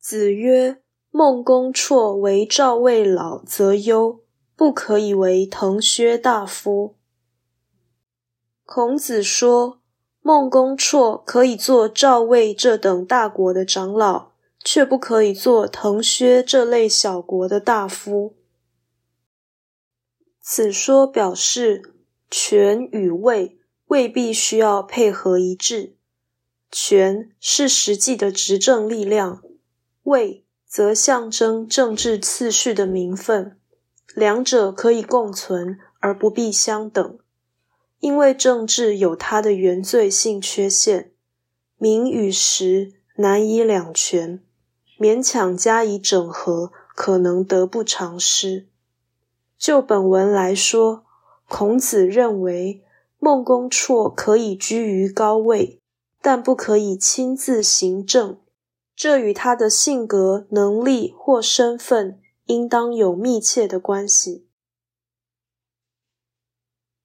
子曰：“孟公绰为赵魏老，则忧，不可以为滕薛大夫。”孔子说，孟公绰可以做赵魏这等大国的长老，却不可以做滕薛这类小国的大夫。此说表示，权与位未必需要配合一致，权是实际的执政力量。位则象征政治次序的名分，两者可以共存而不必相等。因为政治有它的原罪性缺陷，名与实难以两全，勉强加以整合，可能得不偿失。就本文来说，孔子认为孟公绰可以居于高位，但不可以亲自行政。这与他的性格、能力或身份应当有密切的关系。